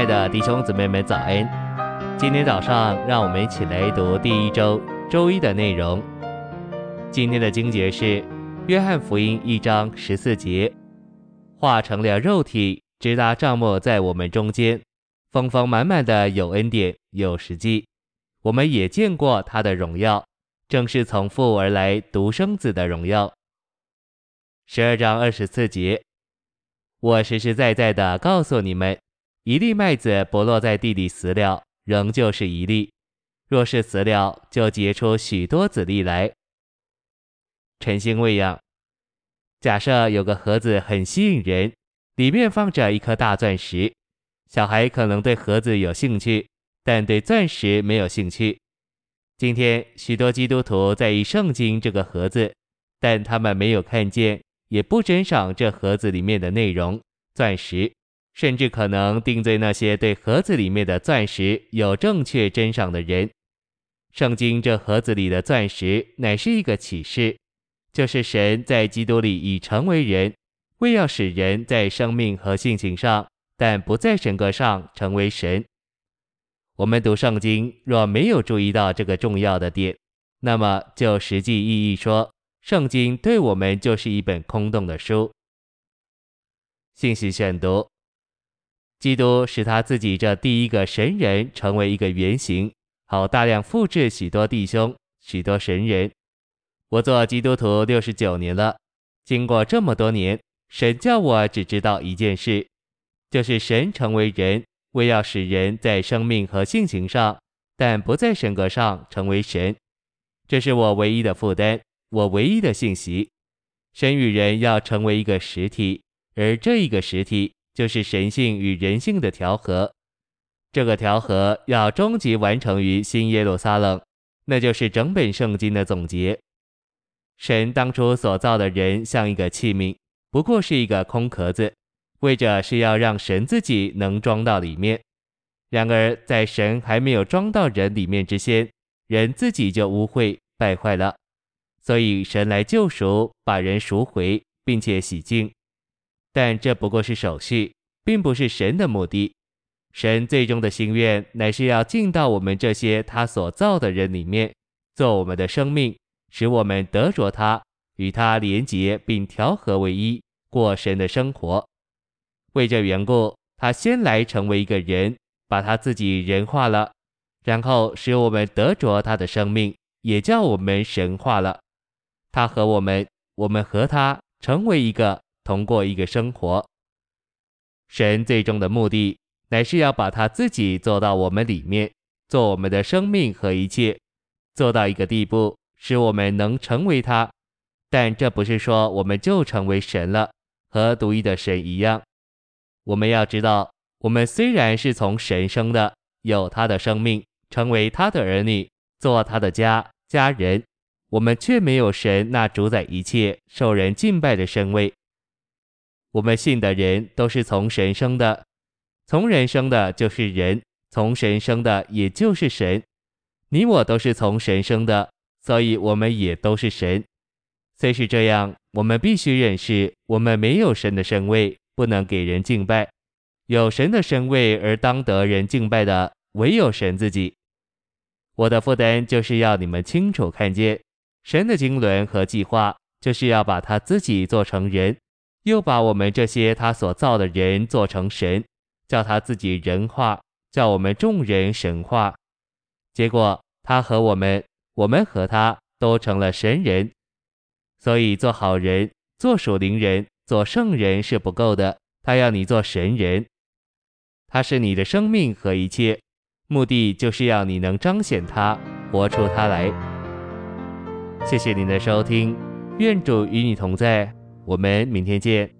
亲爱的弟兄姊妹们早安！今天早上，让我们一起来读第一周周一的内容。今天的经节是《约翰福音》一章十四节：“化成了肉体，直达帐幕在我们中间，丰丰满满的有恩典有实际。我们也见过他的荣耀，正是从父而来独生子的荣耀。”十二章二十四节。我实实在在的告诉你们，一粒麦子不落在地里死了，仍旧是一粒；若是死了，就结出许多子粒来。晨星喂养。假设有个盒子很吸引人，里面放着一颗大钻石，小孩可能对盒子有兴趣，但对钻石没有兴趣。今天许多基督徒在意圣经这个盒子，但他们没有看见。也不珍赏这盒子里面的内容，钻石，甚至可能定罪那些对盒子里面的钻石有正确珍赏的人。圣经这盒子里的钻石乃是一个启示，就是神在基督里已成为人，为要使人在生命和性情上，但不在神格上成为神。我们读圣经若没有注意到这个重要的点，那么就实际意义说。圣经对我们就是一本空洞的书。信息选读：基督使他自己这第一个神人成为一个原型，好大量复制许多弟兄、许多神人。我做基督徒六十九年了，经过这么多年，神叫我只知道一件事，就是神成为人，为要使人在生命和性情上，但不在神格上成为神。这是我唯一的负担。我唯一的信息，神与人要成为一个实体，而这一个实体就是神性与人性的调和。这个调和要终极完成于新耶路撒冷，那就是整本圣经的总结。神当初所造的人像一个器皿，不过是一个空壳子，为着是要让神自己能装到里面。然而在神还没有装到人里面之前，人自己就污秽败坏了。所以神来救赎，把人赎回，并且洗净，但这不过是手续，并不是神的目的。神最终的心愿乃是要进到我们这些他所造的人里面，做我们的生命，使我们得着他，与他连结并调和为一，过神的生活。为这缘故，他先来成为一个人，把他自己人化了，然后使我们得着他的生命，也叫我们神化了。他和我们，我们和他成为一个，同过一个生活。神最终的目的，乃是要把他自己做到我们里面，做我们的生命和一切，做到一个地步，使我们能成为他。但这不是说我们就成为神了，和独一的神一样。我们要知道，我们虽然是从神生的，有他的生命，成为他的儿女，做他的家家人。我们却没有神那主宰一切、受人敬拜的身位。我们信的人都是从神生的，从人生的就是人，从神生的也就是神。你我都是从神生的，所以我们也都是神。虽是这样，我们必须认识，我们没有神的身位，不能给人敬拜。有神的身位而当得人敬拜的，唯有神自己。我的负担就是要你们清楚看见。神的经纶和计划，就是要把他自己做成人，又把我们这些他所造的人做成神，叫他自己人化，叫我们众人神化。结果他和我们，我们和他都成了神人。所以做好人、做属灵人、做圣人是不够的，他要你做神人。他是你的生命和一切，目的就是要你能彰显他，活出他来。谢谢您的收听，愿主与你同在，我们明天见。